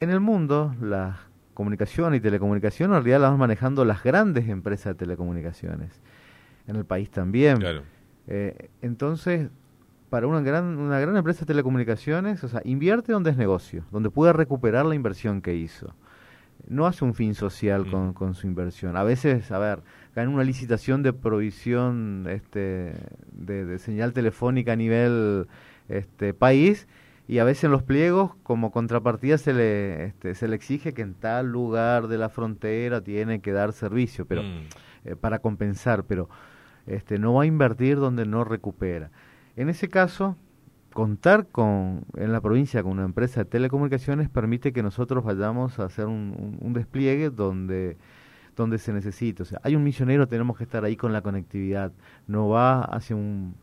En el mundo, las comunicación y telecomunicación en realidad las van manejando las grandes empresas de telecomunicaciones. En el país también. Claro. Eh, entonces, para una gran, una gran empresa de telecomunicaciones, o sea, invierte donde es negocio, donde puede recuperar la inversión que hizo. No hace un fin social con, Mm. con su inversión. A veces, a ver, gana una licitación de provisión este, de, de señal telefónica a nivel este, país y a veces en los pliegos como contrapartida se le, este, se le exige que en tal lugar de la frontera tiene que dar servicio, pero Mm. eh, para compensar, pero este, no va a invertir donde no recupera. En ese caso, contar con en la provincia con una empresa de telecomunicaciones permite que nosotros vayamos a hacer un, un- un despliegue donde donde se necesita. O sea, hay un misionero, tenemos que estar ahí con la conectividad. No va hacia un,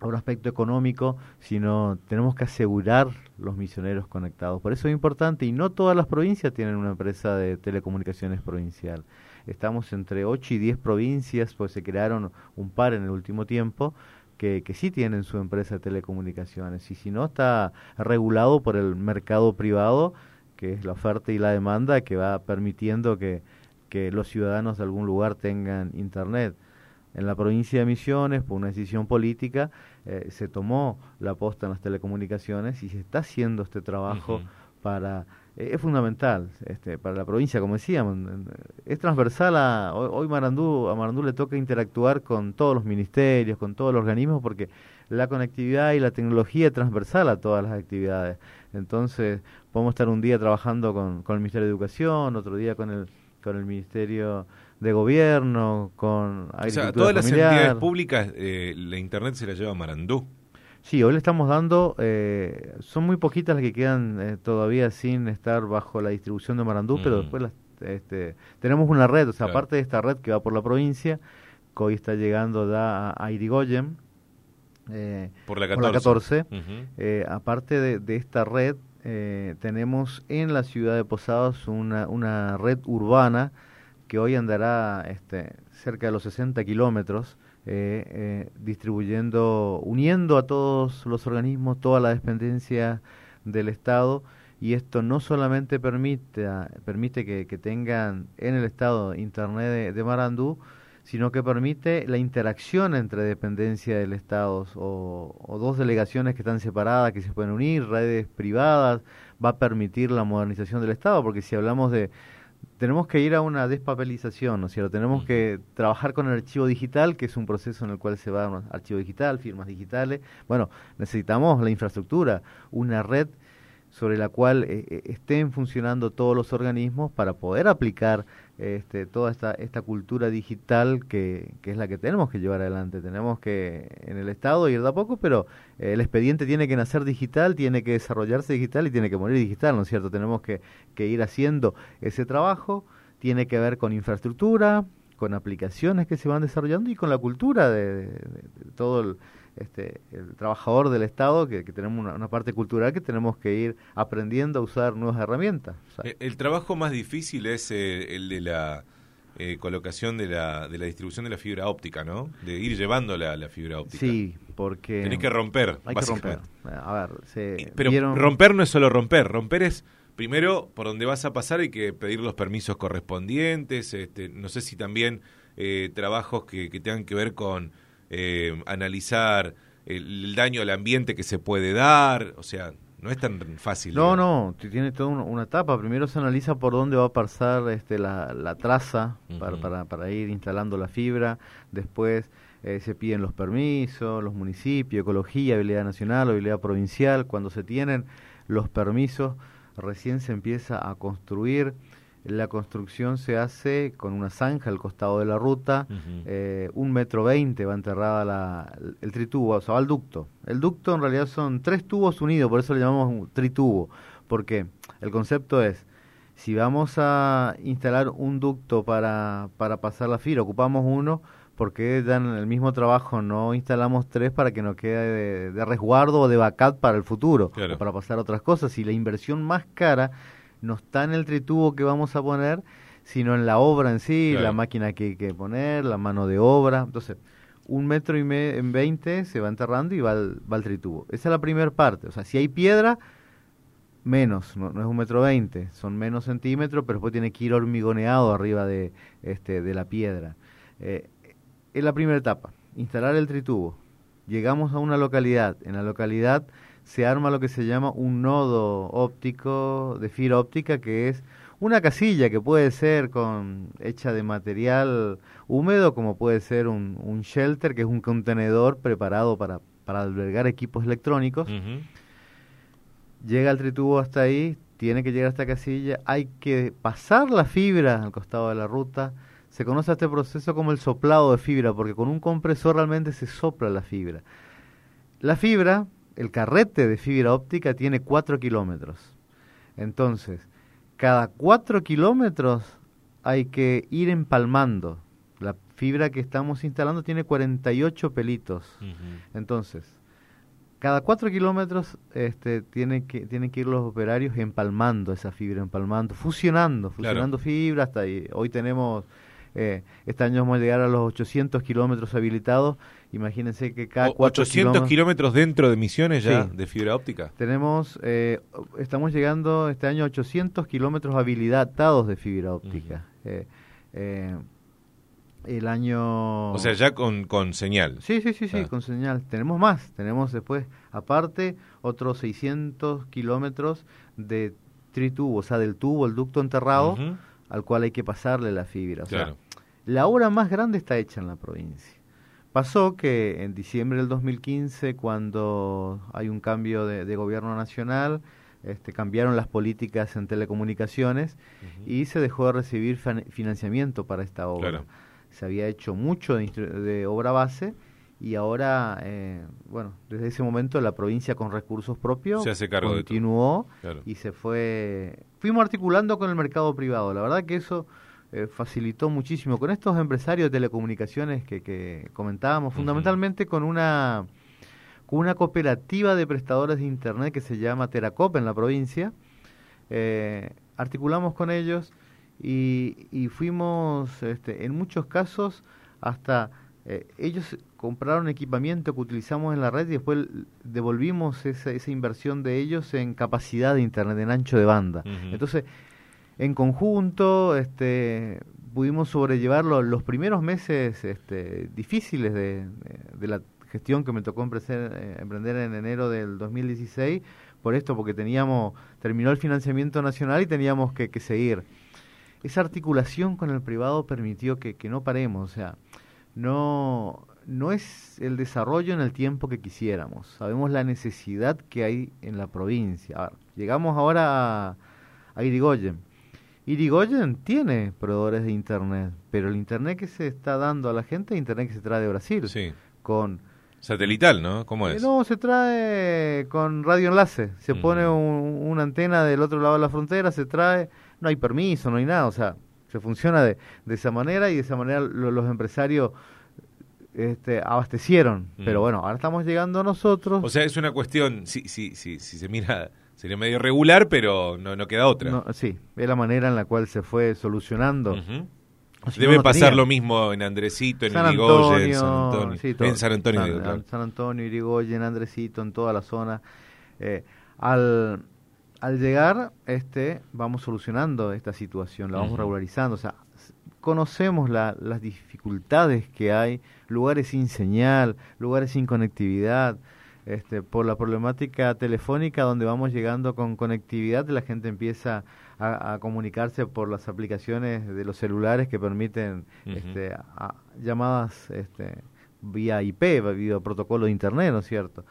a un aspecto económico, sino tenemos que asegurar los misioneros conectados. Por eso es importante, y no todas las provincias tienen una empresa de telecomunicaciones provincial. Estamos entre 8 y 10 provincias, pues se crearon un par en el último tiempo, que, que sí tienen su empresa de telecomunicaciones. Y si no, está regulado por el mercado privado, que es la oferta y la demanda, que va permitiendo que, que los ciudadanos de algún lugar tengan internet. En la provincia de Misiones, por una decisión política, eh, se tomó la posta en las telecomunicaciones y se está haciendo este trabajo para eh, es fundamental este, para la provincia, como decíamos, es transversal a hoy, hoy Marandú, a Marandú le toca interactuar con todos los ministerios, con todos los organismos, porque la conectividad y la tecnología es transversal a todas las actividades. Entonces, podemos estar un día trabajando con, con el Ministerio de Educación, otro día con el con el Ministerio de Gobierno, con O sea, todas las entidades públicas, eh, la internet se la lleva Marandú. Sí, hoy le estamos dando, eh, son muy poquitas las que quedan eh, todavía sin estar bajo la distribución de Marandú, pero Mm. después las, este, tenemos una red, o sea, Claro. aparte de esta red que va por la provincia, que hoy está llegando ya a, Irigoyen, eh, Por la por la 14. 14, Ujú. eh, aparte de, de esta red, eh, tenemos en la ciudad de Posados una, una red urbana que hoy andará este, cerca de los 60 kilómetros, eh, eh, distribuyendo, uniendo a todos los organismos, toda la dependencia del Estado, y esto no solamente permite, permite que, tengan en el Estado Internet de, de Marandú, sino que permite la interacción entre dependencias del Estado o, o dos delegaciones que están separadas, que se pueden unir, redes privadas, va a permitir la modernización del Estado, porque si hablamos de... Tenemos que ir a una despapelización, ¿no es cierto? Tenemos que trabajar con el archivo digital, que es un proceso en el cual se va a un archivo digital, firmas digitales. Bueno, necesitamos la infraestructura, una red sobre la cual eh, eh, estén funcionando todos los organismos para poder aplicar este, toda esta, esta cultura digital que, que es la que tenemos que llevar adelante. Tenemos que en el Estado ir de a poco, pero eh, el expediente tiene que nacer digital, tiene que desarrollarse digital y tiene que morir digital, ¿no es cierto? Tenemos que, que ir haciendo ese trabajo, tiene que ver con infraestructura, con aplicaciones que se van desarrollando y con la cultura de, de- de todo el, este, el trabajador del Estado, que, que tenemos una, una parte cultural que tenemos que ir aprendiendo a usar nuevas herramientas. O sea, Eh, El trabajo más difícil es eh, el de la eh, colocación de la, de la distribución de la fibra óptica, ¿no? De ir llevando la, la fibra óptica. sí, porque... Tenés que romper, Hay que romper. A ver, se Pero vieron- romper no es solo romper, romper es primero por donde vas a pasar hay que pedir los permisos correspondientes, este, no sé si también eh, trabajos que, que tengan que ver con eh, analizar el, el daño al ambiente que se puede dar, o sea, no es tan fácil. No, no, tiene toda una, una etapa. Primero se analiza por dónde va a pasar este, la, la traza para, para, para ir instalando la fibra. Después eh, se piden los permisos, los municipios, ecología, habilidad nacional, habilidad provincial. Cuando se tienen los permisos, recién se empieza a construir. La construcción se hace con una zanja al costado de la ruta. Eh, un metro veinte va enterrada la, el tritubo, o sea, va el ducto. El ducto en realidad son tres tubos unidos, por eso le llamamos un tritubo, porque el concepto es, si vamos a instalar un ducto para, para pasar la fibra, ocupamos uno, porque dan el mismo trabajo, no instalamos tres para que nos quede de, de resguardo o de backup para el futuro, Claro. o para pasar otras cosas. Y la inversión más cara no está en el tritubo que vamos a poner, sino en la obra en sí, Claro. la máquina que hay que poner, la mano de obra. Entonces, un metro y me- en 20 se va enterrando y va al, va al tritubo. Esa es la primera parte. O sea, si hay piedra, menos, no, es un metro veinte, son menos centímetros, pero después tiene que ir hormigoneado arriba de, este, de la piedra. Eh, es la primera etapa, instalar el tritubo. Llegamos a una localidad, en la localidad se arma lo que se llama un nodo óptico de fibra óptica, que es una casilla que puede ser con hecha de material húmedo, como puede ser un, un shelter, que es un contenedor preparado para, para albergar equipos electrónicos. Llega el tritubo hasta ahí, tiene que llegar a esta casilla, hay que pasar la fibra al costado de la ruta. Se conoce este proceso como el soplado de fibra, porque con un compresor realmente se sopla la fibra. La fibra, el carrete de fibra óptica tiene 4 kilómetros. Entonces, cada 4 kilómetros hay que ir empalmando. La fibra que estamos instalando tiene 48 pelitos. Entonces, cada cuatro kilómetros este, tienen, que, tienen que ir los operarios empalmando esa fibra, empalmando, fusionando, fusionando fibra hasta ahí. Hoy tenemos, eh, este año vamos a llegar a los 800 kilómetros habilitados. Imagínense que cada cuatro 800 kilómetros dentro de misiones ya de fibra óptica. Tenemos, eh, estamos llegando este año a 800 kilómetros habilitados de fibra óptica. eh, eh el año... O sea, ya con, con señal. Sí, sí, sí, sí, con señal. Tenemos más, tenemos después, aparte, otros 600 kilómetros de tritubo, o sea, del tubo, el ducto enterrado, al cual hay que pasarle la fibra. O sea, la obra más grande está hecha en la provincia. Pasó que en diciembre del 2015, cuando hay un cambio de, gobierno nacional, este, cambiaron las políticas en telecomunicaciones y se dejó de recibir financiamiento para esta obra se había hecho mucho de, obra base y ahora, eh, bueno, desde ese momento la provincia con recursos propios se hace continuó y se fue, fuimos articulando con el mercado privado. La verdad que eso eh, facilitó muchísimo con estos empresarios de telecomunicaciones que, que comentábamos, fundamentalmente con una con una cooperativa de prestadores de internet que se llama Teracop en la provincia. Eh, articulamos con ellos y, fuimos este, en muchos casos hasta eh, ellos compraron equipamiento que utilizamos en la red y después devolvimos esa, esa inversión de ellos en capacidad de internet, en ancho de banda. Entonces, en conjunto, este, pudimos sobrellevar los primeros meses este, difíciles de, de, la gestión que me tocó emprender, eh, emprender en enero del 2016, por esto, porque teníamos, terminó el financiamiento nacional y teníamos que, que seguir esa articulación con el privado permitió que, que no paremos, o sea, no, no es el desarrollo en el tiempo que quisiéramos, sabemos la necesidad que hay en la provincia. llegamos ahora a, a Irigoyen. Irigoyen tiene proveedores de Internet, pero el Internet que se está dando a la gente es Internet que se trae de Brasil. Sí. Con Satelital, ¿no? ¿Cómo es? No, se trae con radio enlace. Se mm. pone una antena del otro lado de la frontera, se trae no hay permiso, no hay nada, o sea, se funciona de, de esa manera y de esa manera los empresarios este, abastecieron. Mm. Pero bueno, ahora estamos llegando nosotros. O sea, es una cuestión, si, si, si, si se mira, sería medio regular, pero no, no queda otra. sí, es la manera en la cual se fue solucionando. Debe pasar lo mismo en Andresito, en Irigoyen, San Antonio. en San Antonio. San, San Antonio, Irigoyen, Andresito, en toda la zona. Eh, al, al llegar, este, vamos solucionando esta situación, la vamos regularizando, o sea, conocemos las dificultades que hay, lugares sin señal, lugares sin conectividad, este, por la problemática telefónica donde vamos llegando con conectividad, la gente empieza a, comunicarse por las aplicaciones de los celulares que permiten este, llamadas este, vía IP, vía protocolo de Internet, ¿no es cierto?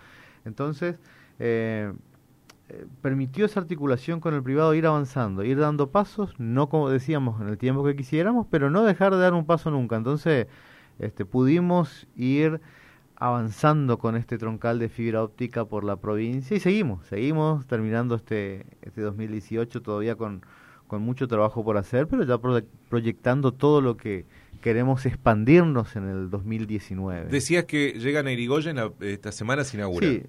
Entonces, eh, eh, permitió esa articulación con el privado ir avanzando, ir dando pasos, no como decíamos en el tiempo que quisiéramos, pero no dejar de dar un paso nunca. Entonces, este, pudimos ir avanzando con este troncal de fibra óptica por la provincia y seguimos, seguimos terminando este, este 2018 todavía con, con mucho trabajo por hacer, pero ya proyectando todo lo que queremos expandirnos en el 2019. Decías que llegan a Irigoyen esta semana sin inaugura. Sí,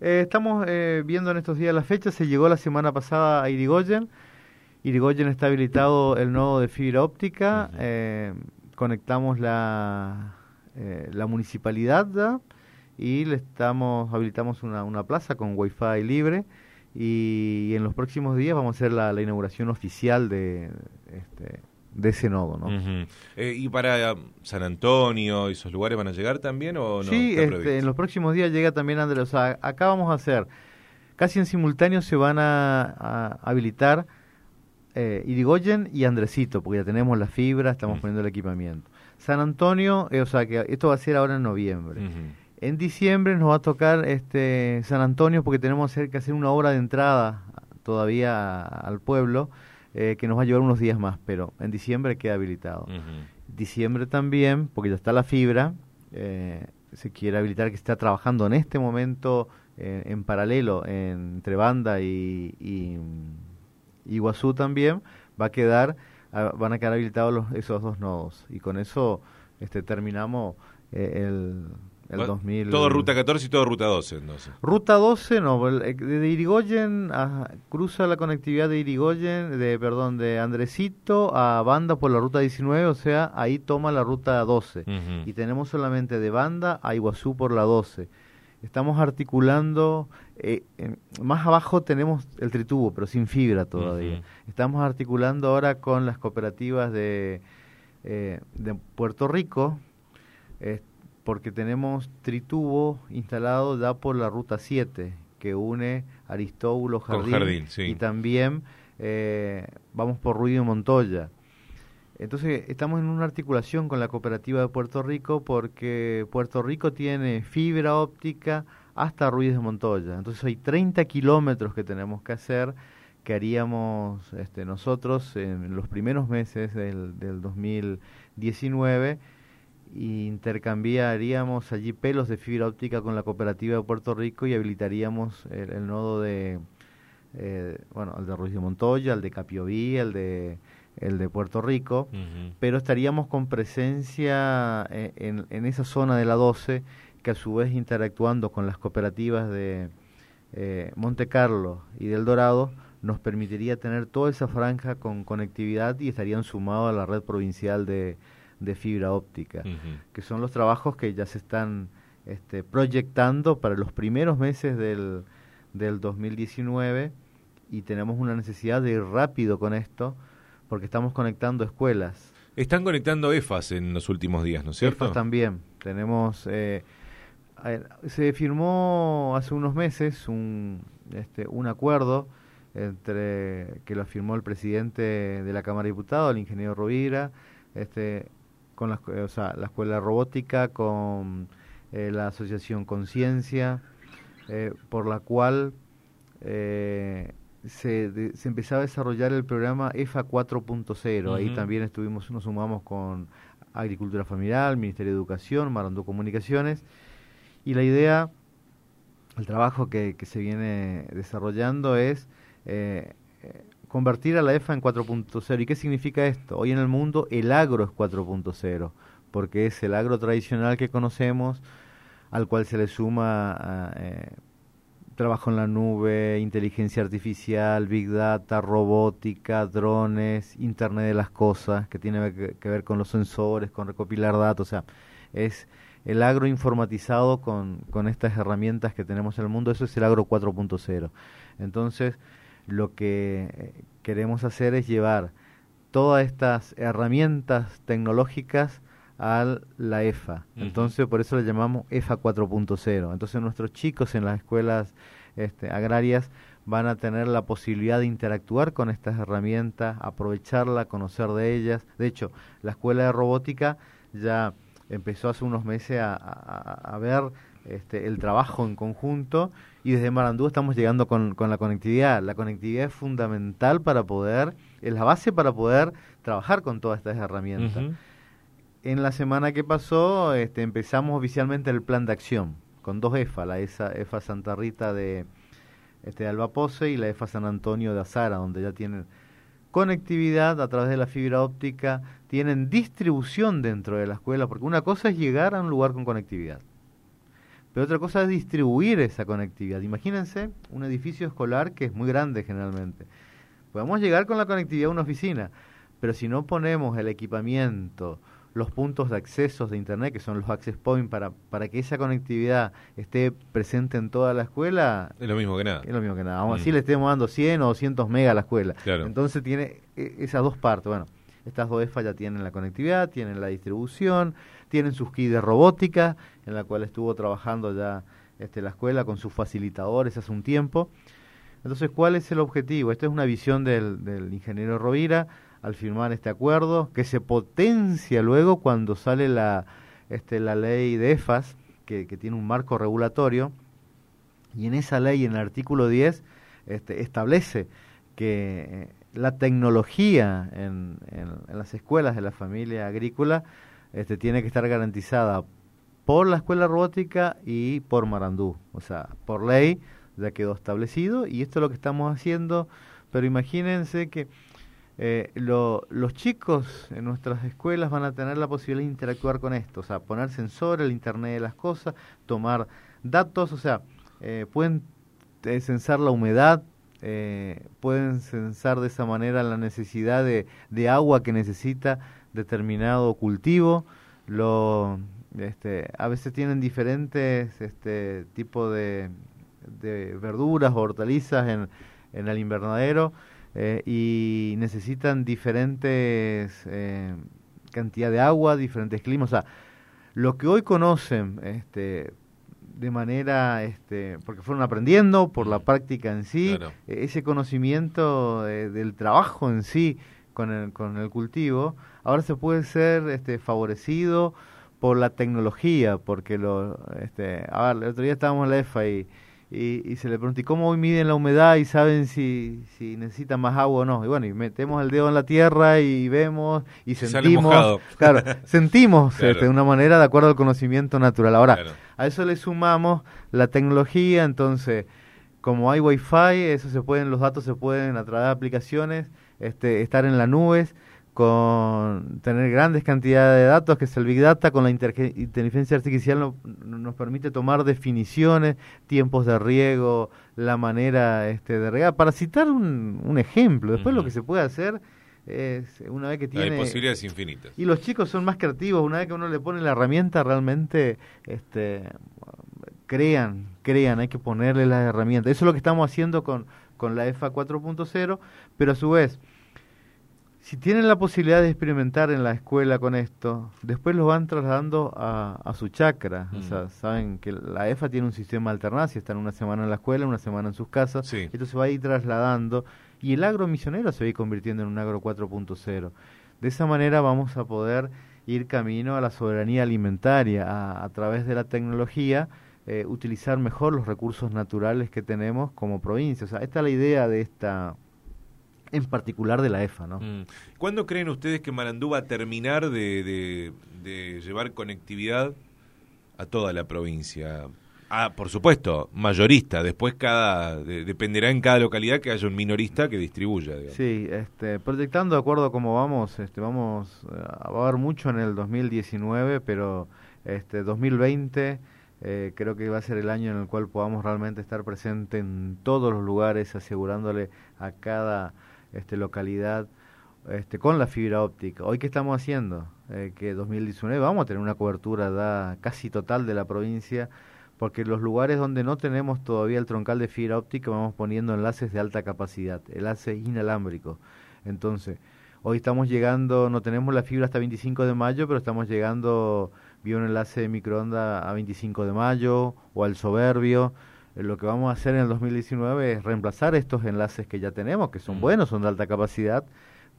eh, estamos eh, viendo en estos días la fecha, se llegó la semana pasada a Irigoyen. Irigoyen está habilitado el nodo de fibra óptica, eh, conectamos la, la municipalidad y le estamos habilitamos una, una plaza con wifi libre. Y, en los próximos días vamos a hacer la, inauguración oficial de, este, de ese nodo. ¿no? Eh, ¿Y para San Antonio, esos lugares van a llegar también o no? Sí, este, en los próximos días llega también Andrés. acá vamos a hacer, casi en simultáneo se van a, habilitar eh, Irigoyen y Andresito, porque ya tenemos la fibra, estamos poniendo el equipamiento. San Antonio, eh, o sea que esto va a ser ahora en noviembre. En diciembre nos va a tocar este San Antonio porque tenemos que hacer una obra de entrada todavía al pueblo eh, que nos va a llevar unos días más, pero en diciembre queda habilitado. Diciembre también, porque ya está la fibra, eh, se quiere habilitar que está trabajando en este momento eh, en paralelo entre Banda y, y, Iguazú también, va a quedar, ah, van a quedar habilitados los, esos dos nodos y con eso este, terminamos el todo ruta 14 y todo ruta 12, entonces. Ruta 12, no, eh, de Irigoyen cruza la conectividad de Irigoyen, de perdón, de Andresito a Banda por la ruta 19, o sea, ahí toma la ruta 12. Y tenemos solamente de Banda a Iguazú por la 12. Estamos articulando, eh, más abajo tenemos el tritubo, pero sin fibra todavía. Estamos articulando ahora con las cooperativas de, eh, de Puerto Rico porque tenemos tritubo instalado ya por la ruta 7 que une Aristóbulo Jardín, y también eh, vamos por Ruido Montoya. Entonces estamos en una articulación con la cooperativa de Puerto Rico porque Puerto Rico tiene fibra óptica hasta Ruiz de Montoya. Entonces hay 30 kilómetros que tenemos que hacer que haríamos este, nosotros en los primeros meses del, del 2019 intercambiaríamos allí pelos de fibra óptica con la cooperativa de Puerto Rico y habilitaríamos el, nodo de eh, bueno el de Ruiz de Montoya, el de Capioví, el de el de Puerto Rico, pero estaríamos con presencia eh, en, en, esa zona de la 12 que a su vez interactuando con las cooperativas de eh, Monte Carlo y del Dorado nos permitiría tener toda esa franja con conectividad y estarían sumados a la red provincial de, de fibra óptica, que son los trabajos que ya se están este, proyectando para los primeros meses del, del 2019 y tenemos una necesidad de ir rápido con esto porque estamos conectando escuelas. Están conectando EFAS en los últimos días, ¿no es cierto? EFAS también. Tenemos, eh, se firmó hace unos meses un, este, un acuerdo entre que lo firmó el presidente de la Cámara de Diputados, el ingeniero Rovira, este, con la, o sea, la Escuela Robótica, con eh, la Asociación Conciencia, eh, por la cual eh, se, se, empezaba a desarrollar el programa EFA 4.0. Ahí también estuvimos, nos sumamos con Agricultura Familiar, Ministerio de Educación, Marandó Comunicaciones, y la idea, el trabajo que, que se viene desarrollando es convertir a la EFA en 4.0. ¿Y qué significa esto? Hoy en el mundo el agro es 4.0, porque es el agro tradicional que conocemos, al cual se le suma eh, trabajo en la nube, inteligencia artificial, big data, robótica, drones, Internet de las cosas, que tiene que ver con los sensores, con recopilar datos, o sea, es el agro informatizado con, con estas herramientas que tenemos en el mundo, eso es el agro 4.0. Entonces, lo que eh, queremos hacer es llevar todas estas herramientas tecnológicas a la EFA. Entonces, por eso le llamamos EFA 4.0. Entonces, nuestros chicos en las escuelas este, agrarias van a tener la posibilidad de interactuar con estas herramientas, aprovecharla, conocer de ellas. De hecho, la escuela de robótica ya empezó hace unos meses a, a ver este, el trabajo en conjunto y desde Marandú estamos llegando con, con, la conectividad. La conectividad es fundamental para poder, es la base para poder trabajar con todas estas herramientas. En la semana que pasó este, empezamos oficialmente el plan de acción con dos EFA, la EFA, Santa Rita de, este, de Albapose y la EFA San Antonio de Azara, donde ya tienen conectividad a través de la fibra óptica, tienen distribución dentro de la escuela, porque una cosa es llegar a un lugar con conectividad pero otra cosa es distribuir esa conectividad. Imagínense un edificio escolar que es muy grande generalmente. Podemos llegar con la conectividad a una oficina, pero si no ponemos el equipamiento, los puntos de accesos de Internet, que son los access points, para, para que esa conectividad esté presente en toda la escuela. Es lo mismo que nada. Es lo mismo que nada. Aún así mm. le estemos dando 100 o 200 megas a la escuela. Claro. Entonces tiene e, esas dos partes. Bueno, estas dos EFA ya tienen la conectividad, tienen la distribución, tienen sus kits de robótica, en la cual estuvo trabajando ya este, la escuela con sus facilitadores hace un tiempo. Entonces, ¿cuál es el objetivo? Esta es una visión del, del ingeniero Rovira al firmar este acuerdo, que se potencia luego cuando sale la, este, la ley de EFAS, que, tiene un marco regulatorio, y en esa ley, en el artículo 10, este, establece que eh, la tecnología en, en, las escuelas de la familia agrícola este, tiene que estar garantizada por la escuela robótica y por Marandú. O sea, por ley ya quedó establecido y esto es lo que estamos haciendo, pero imagínense que eh, los chicos en nuestras escuelas van a tener la posibilidad de interactuar con esto, o sea, poner sensores, el Internet de las cosas, tomar datos, o sea, eh, pueden eh, censar la humedad, pueden censar de esa manera la necesidad de agua que necesita determinado cultivo, lo, este, a veces tienen diferentes este, tipos de, de verduras o hortalizas en, en el invernadero, eh, y necesitan diferentes eh, cantidad de agua, diferentes climas. O sea, lo que hoy conocen este, de manera, este, porque fueron aprendiendo por la práctica en sí, e, ese conocimiento del trabajo en sí con el, con el cultivo, ahora se puede ser este, favorecido por la tecnología, porque lo, este, a ver, el otro día estábamos en la EFA y y, y, se le pregunta, ¿y cómo hoy miden la humedad y saben si, si necesitan más agua o no? Y bueno, y metemos el dedo en la tierra y vemos y sentimos, claro, sentimos este, de una manera de acuerdo al conocimiento natural. Ahora, a eso le sumamos la tecnología, entonces, como hay wifi, eso se pueden, los datos se pueden a través de aplicaciones, este, estar en las nubes, con tener grandes cantidades de datos, que es el Big Data, con la inteligencia artificial nos permite tomar definiciones, tiempos de riego, la manera este, de regar, para citar un, un ejemplo. Después lo que se puede hacer es una vez que tiene... Hay posibilidades infinitas. Y los chicos son más creativos, una vez que uno le pone la herramienta, realmente este, crean, crean, hay que ponerle las herramientas. Eso es lo que estamos haciendo con, con la EFA 4.0, pero a su vez si tienen la posibilidad de experimentar en la escuela con esto, después lo van trasladando a, a su chacra. O sea, mm. saben que la EFA tiene un sistema alternancia, están una semana en la escuela, una semana en sus casas, esto se va a ir trasladando y el agro misionero se va a ir convirtiendo en un agro 4.0. De esa manera vamos a poder ir camino a la soberanía alimentaria, a, a través de la tecnología, eh, utilizar mejor los recursos naturales que tenemos como provincia. O sea, esta es la idea de esta en particular de la EFA. ¿no? Mm. ¿Cuándo creen ustedes que Marandú va a terminar de, llevar conectividad a toda la provincia? Ah, por supuesto, mayorista. Después cada dependerá en cada localidad que haya un minorista que distribuya. Sí, este, proyectando de acuerdo a cómo vamos, este, vamos eh, a haber mucho en el 2019, pero este 2020 eh, creo que va a ser el año en el cual podamos realmente estar presente en todos los lugares, asegurándole a cada este, localidad este, con la fibra óptica. Hoy qué estamos haciendo, eh, que 2019 vamos a tener una cobertura da casi total de la provincia, porque los lugares donde no tenemos todavía el troncal de fibra óptica vamos poniendo enlaces de alta capacidad, enlaces inalámbricos. Entonces, hoy estamos llegando, no tenemos la fibra hasta 25 de mayo, pero estamos llegando vía un enlace de microondas a 25 de mayo o al soberbio lo que vamos a hacer en el 2019 es reemplazar estos enlaces que ya tenemos, que son mm. buenos, son de alta capacidad,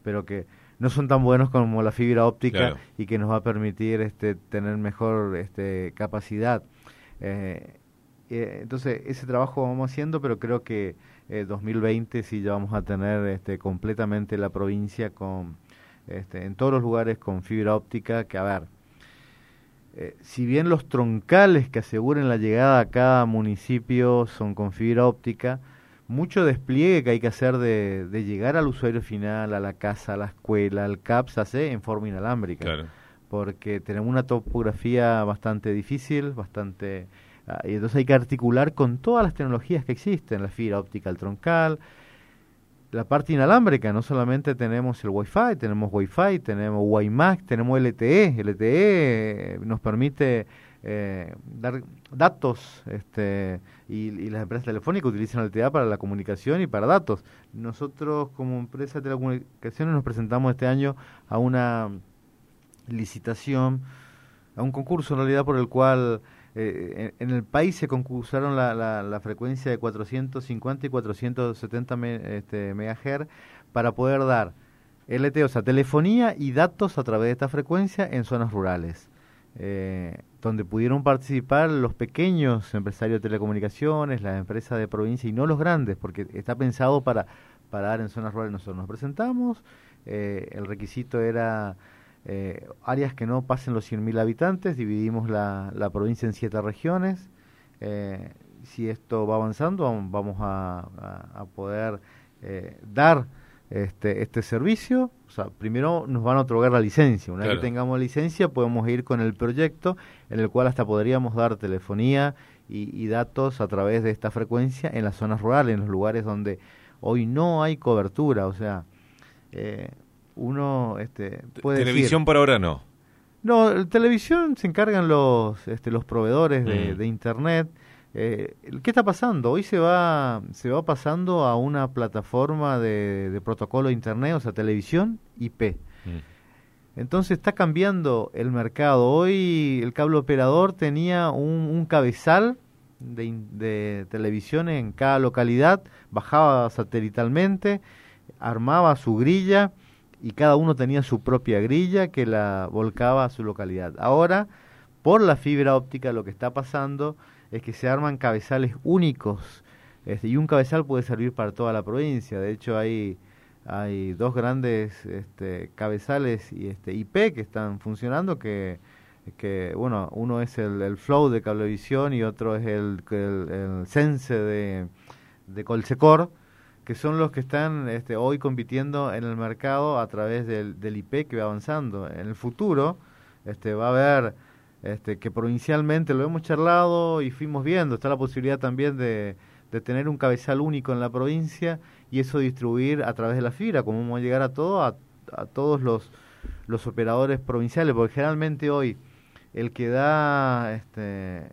pero que no son tan buenos como la fibra óptica y que nos va a permitir este, tener mejor este, capacidad. Eh, eh, entonces, ese trabajo vamos haciendo, pero creo que eh, 2020 sí ya vamos a tener este, completamente la provincia con, este, en todos los lugares con fibra óptica, que a ver, eh, si bien los troncales que aseguren la llegada a cada municipio son con fibra óptica, mucho despliegue que hay que hacer de, llegar al usuario final, a la casa, a la escuela, al CAP, se hace en forma inalámbrica. Porque tenemos una topografía bastante difícil, bastante... Ah, y entonces hay que articular con todas las tecnologías que existen, la fibra óptica, el troncal, la parte inalámbrica, no solamente tenemos el Wi-Fi, tenemos Wi-Fi, tenemos WiMAX, tenemos LTE. LTE nos permite eh, dar datos este, y, las empresas telefónicas utilizan LTE para la comunicación y para datos. Nosotros como empresa de telecomunicaciones nos presentamos este año a una licitación, a un concurso en realidad por el cual eh, en, el país se concursaron la, la, frecuencia de 450 y 470 este, MHz para poder dar LTE, o sea, telefonía y datos a través de esta frecuencia en zonas rurales, eh, donde pudieron participar los pequeños empresarios de telecomunicaciones, las empresas de provincia y no los grandes, porque está pensado para, para dar en zonas rurales. Nosotros nos presentamos, eh, el requisito era eh, áreas que no pasen los 100.000 habitantes, dividimos la, la, provincia en siete regiones. Eh, si esto va avanzando, vamos a, a, poder eh, dar este, este servicio. O sea, primero nos van a otorgar la licencia. Una vez que tengamos licencia, podemos ir con el proyecto en el cual hasta podríamos dar telefonía y, y datos a través de esta frecuencia en las zonas rurales, en los lugares donde hoy no hay cobertura. O sea, eh, uno este, puede televisión por ahora no. No televisión se encargan los este, los proveedores de, mm. internet. Eh, qué está pasando hoy se va se va pasando a una plataforma de, protocolo de internet o sea televisión IP mm. entonces está cambiando el mercado. Hoy el cable operador tenía un, cabezal de, de televisión en cada localidad bajaba satelitalmente armaba su grilla y cada uno tenía su propia grilla que la volcaba a su localidad. Ahora, por la fibra óptica, lo que está pasando es que se arman cabezales únicos este, y un cabezal puede servir para toda la provincia. De hecho, hay, hay dos grandes este, cabezales y este, IP que están funcionando que que bueno uno es el, flow de cablevisión y otro es el, el, sense de, de Colsecor que son los que están este, hoy compitiendo en el mercado a través del, del, IP que va avanzando. En el futuro este, va a haber este, que provincialmente lo hemos charlado y fuimos viendo, está la posibilidad también de, tener un cabezal único en la provincia y eso distribuir a través de la fibra, como vamos a llegar a todo, a, a todos los, los operadores provinciales, porque generalmente hoy el que da este,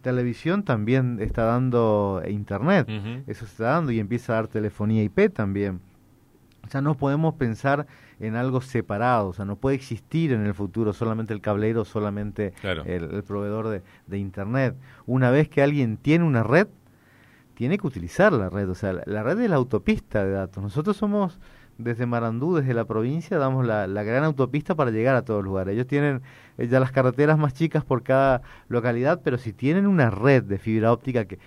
televisión también está dando internet, eso está dando y empieza a dar telefonía IP también. O sea, no podemos pensar en algo separado, o sea, no puede existir en el futuro solamente el cablero, solamente el, proveedor de, de, internet. Una vez que alguien tiene una red, tiene que utilizar la red, o sea, la red es la autopista de datos. Nosotros somos desde Marandú, desde la provincia, damos la, gran autopista para llegar a todos los lugares. Ellos tienen eh, ya las carreteras más chicas por cada localidad, pero si tienen una red de fibra óptica que...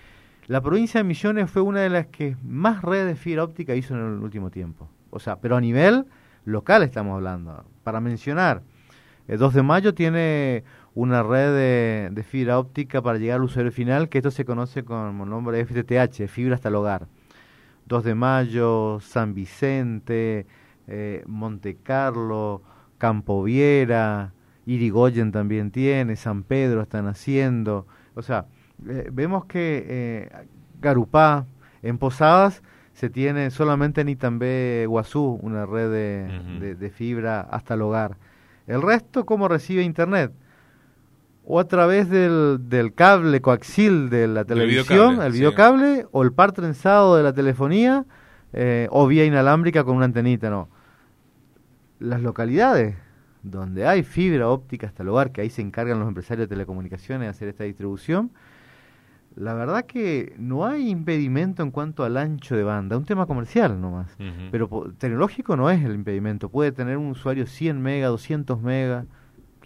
La provincia de Misiones fue una de las que más red de fibra óptica hizo en el último tiempo. O sea, pero a nivel local estamos hablando. Para mencionar, el 2 de mayo tiene una red de, fibra óptica para llegar al usuario final, que esto se conoce como nombre de FTTH, fibra hasta el hogar. 2 de Mayo, San Vicente, eh, Monte Carlo, Campo Viera, Irigoyen también tiene, San Pedro están haciendo. O sea, eh, vemos que eh, Garupá, en Posadas, se tiene solamente en Itambé, Guazú, una red de, de fibra hasta el hogar. El resto, ¿cómo recibe Internet? O a través del, del cable coaxil de la televisión, el videocable, o el par trenzado de la telefonía, eh, o vía inalámbrica con una antenita, no. Las localidades donde hay fibra óptica hasta el hogar, que ahí se encargan los empresarios de telecomunicaciones de hacer esta distribución, la verdad que no hay impedimento en cuanto al ancho de banda, un tema comercial nomás, pero tecnológico no es el impedimento, puede tener un usuario 100 mega, 200 mega,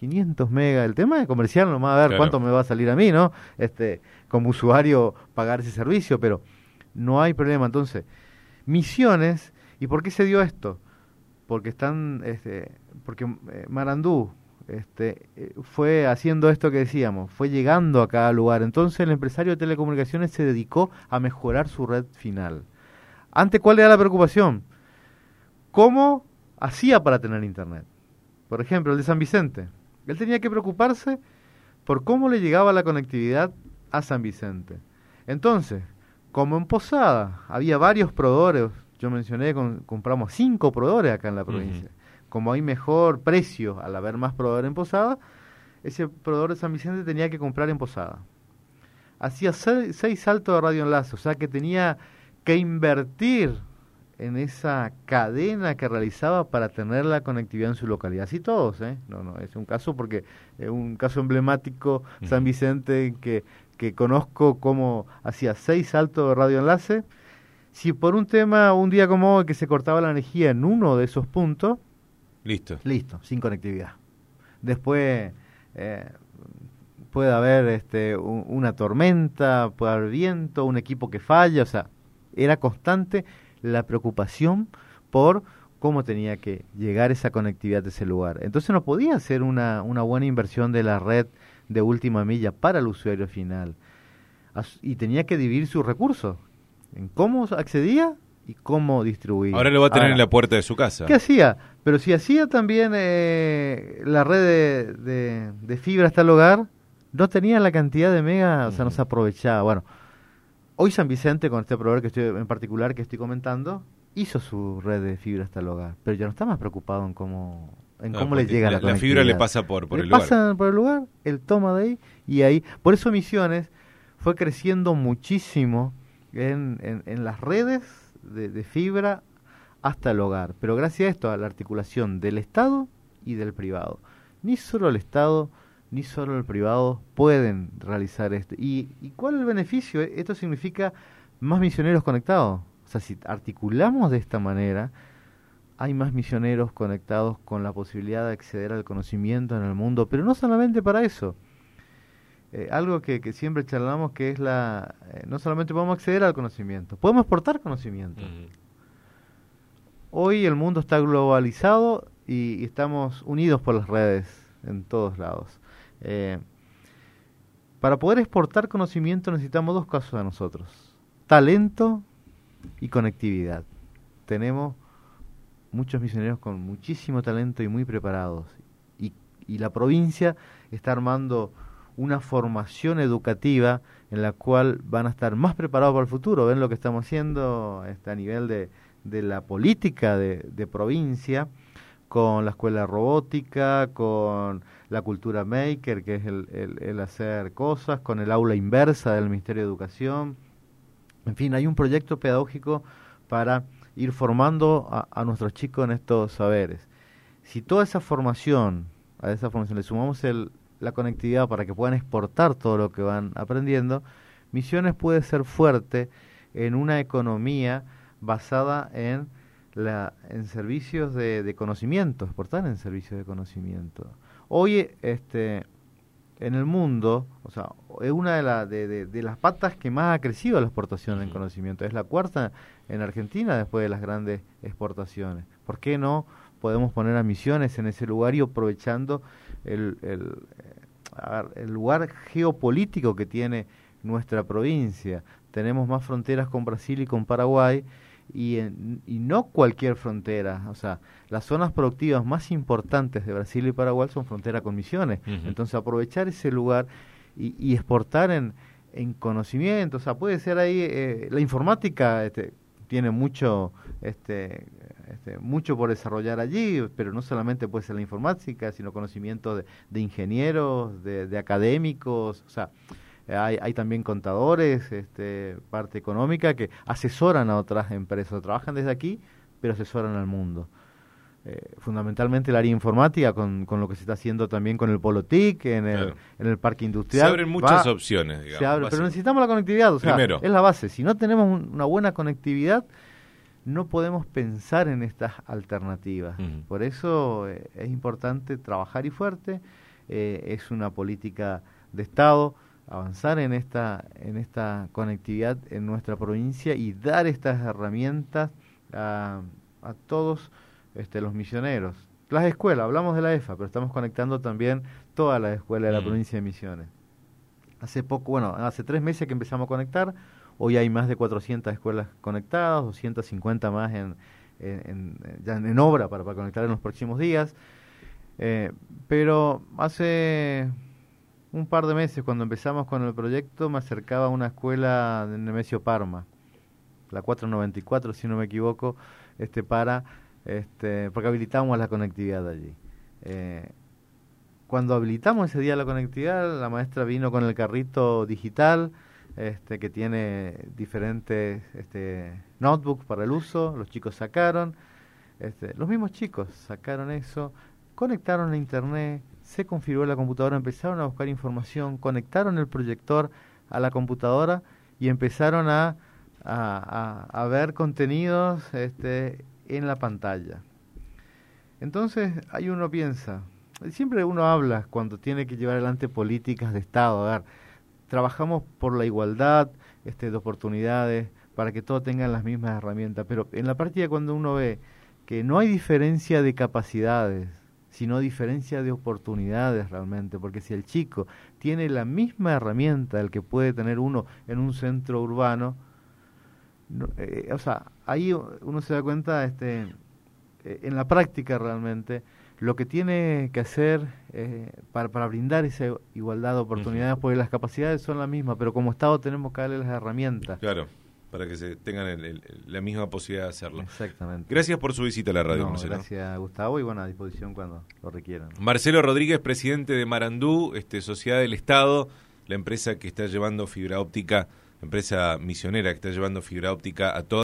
500 megas. El tema de comercial nomás a ver cuánto me va a salir a mí, ¿no? Este, como usuario pagar ese servicio, pero no hay problema. Entonces, misiones, ¿y por qué se dio esto? Porque están, este, porque eh, Marandú este, eh, fue haciendo esto que decíamos, fue llegando a cada lugar. Entonces el empresario de telecomunicaciones se dedicó a mejorar su red final. ¿Ante cuál era la preocupación? ¿Cómo hacía para tener internet? Por ejemplo, el de San Vicente. Él tenía que preocuparse por cómo le llegaba la conectividad a San Vicente. Entonces, como en Posada había varios proveedores yo mencioné, compramos cinco proveedores acá en la provincia. Como hay mejor precio al haber más proveedores en Posada, ese proveedor de San Vicente tenía que comprar en Posada. Hacía seis, seis saltos de radioenlace, o sea que tenía que invertir en esa cadena que realizaba para tener la conectividad en su localidad. Así todos, ¿eh? No, no, es un caso porque es un caso emblemático, San Vicente, que, que conozco cómo hacía seis saltos de radioenlace. Si por un tema, un día como hoy, que se cortaba la energía en uno de esos puntos, listo. Listo, sin conectividad. Después eh, puede haber este, una tormenta, puede haber viento, un equipo que falla, o sea, era constante la preocupación por cómo tenía que llegar esa conectividad de ese lugar. Entonces no podía ser una, una buena inversión de la red de última milla para el usuario final. Y tenía que dividir sus recursos en cómo accedía y cómo distribuía. Ahora lo va a tener en la puerta de su casa. ¿Qué hacía? Pero si hacía también eh, la red de, de, fibra hasta el hogar, no tenía la cantidad de mega, o sea, no se aprovechaba. Bueno, Hoy San Vicente, con este proveedor que estoy en particular que estoy comentando, hizo su red de fibra hasta el hogar, pero ya no está más preocupado en cómo en cómo le llega la, la, la fibra le pasa por, por le el pasa por el lugar, él toma de ahí y ahí. Por eso Misiones fue creciendo muchísimo en, en, las redes de, de, fibra hasta el hogar. Pero gracias a esto, a la articulación del Estado y del privado. Ni solo el Estado ni solo el privado pueden realizar esto. ¿Y, cuál es el beneficio? Esto significa más misioneros conectados. O sea, si articulamos de esta manera, hay más misioneros conectados con la posibilidad de acceder al conocimiento en el mundo, pero no solamente para eso. Eh, algo que, siempre charlamos que es la... Eh, no solamente podemos acceder al conocimiento, podemos exportar conocimiento. Hoy el mundo está globalizado y estamos unidos por las redes en todos lados. Eh, para poder exportar conocimiento necesitamos dos cosas de nosotros. Talento y conectividad. Tenemos muchos misioneros con muchísimo talento y muy preparados. Y, y la provincia está armando una formación educativa en la cual van a estar más preparados para el futuro. Ven lo que estamos haciendo este, a nivel de, de la política de provincia con la escuela robótica, con la cultura maker, que es el, hacer cosas, con el aula inversa del Ministerio de Educación. En fin, hay un proyecto pedagógico para ir formando a, nuestros chicos en estos saberes. Si toda esa formación, a esa formación le sumamos el, la conectividad para que puedan exportar todo lo que van aprendiendo, Misiones puede ser fuerte en una economía basada en la, en servicios de, de conocimiento, exportar en servicios de conocimiento. Hoy, este, en el mundo, o sea, es una de, la, de, de, las patas que más ha crecido la exportación en conocimiento. Es la cuarta en Argentina después de las grandes exportaciones. ¿Por qué no podemos poner a misiones en ese lugar y aprovechando el, el, el lugar geopolítico que tiene nuestra provincia? Tenemos más fronteras con Brasil y con Paraguay y, y no cualquier frontera, o sea, las zonas productivas más importantes de Brasil y Paraguay son frontera con Misiones, entonces aprovechar ese lugar y, y exportar en, en, conocimiento, o sea, puede ser ahí, eh, la informática este, tiene mucho, este, este, mucho por desarrollar allí, pero no solamente puede ser la informática, sino conocimiento de, de ingenieros, de, de académicos, o sea, hay, hay también contadores, este, parte económica, que asesoran a otras empresas, trabajan desde aquí, pero asesoran al mundo. Eh, fundamentalmente el área informática con, con, lo que se está haciendo también con el Polo TIC, en el, en el parque industrial. Se abren muchas opciones, digamos. pero necesitamos la conectividad, o sea, es la base. Si no tenemos una buena conectividad, no podemos pensar en estas alternativas. Por eso eh, es importante trabajar y fuerte, eh, es una política de Estado avanzar en esta, en esta conectividad en nuestra provincia y dar estas herramientas a, a todos este, los misioneros. Las escuelas, hablamos de la EFA, pero estamos conectando también todas las escuelas de la mm. provincia de Misiones. Hace poco, bueno, hace tres meses que empezamos a conectar, hoy hay más de 400 escuelas conectadas, 250 más en, en, ya en obra para, para, conectar en los próximos días. Eh, pero hace un par de meses cuando empezamos con el proyecto me acercaba a una escuela de Nemesio Parma. la 494 si no me equivoco, este, para, este, porque habilitamos la conectividad allí. Eh, cuando habilitamos ese día la conectividad, la maestra vino con el carrito digital, este, que tiene diferentes este, notebooks para el uso, los chicos sacaron, este, los mismos chicos sacaron eso, conectaron a internet, se configuró la computadora, empezaron a buscar información, conectaron el proyector a la computadora y empezaron a, ver contenidos este, en la pantalla. Entonces, ahí uno piensa, siempre uno habla cuando tiene que llevar adelante políticas de Estado, a ver, trabajamos por la igualdad este, de oportunidades, para que todos tengan las mismas herramientas, pero en la práctica cuando uno ve que no hay diferencia de capacidades, sino diferencia de oportunidades realmente, porque si el chico tiene la misma herramienta del que puede tener uno en un centro urbano, eh, o sea, ahí uno se da cuenta este, eh, en la práctica realmente lo que tiene que hacer eh, para, para brindar esa igualdad de oportunidades, porque las capacidades son las mismas, pero como Estado tenemos que darle las herramientas. Claro para que se tengan la misma posibilidad de hacerlo. Exactamente. Gracias por su visita a la radio, Marcelo. Gracias, Gustavo, y bueno, a disposición cuando lo requieran. Marcelo Rodríguez, presidente de Marandú, este, Sociedad del Estado, la empresa que está llevando fibra óptica, empresa misionera que está llevando fibra óptica a todos.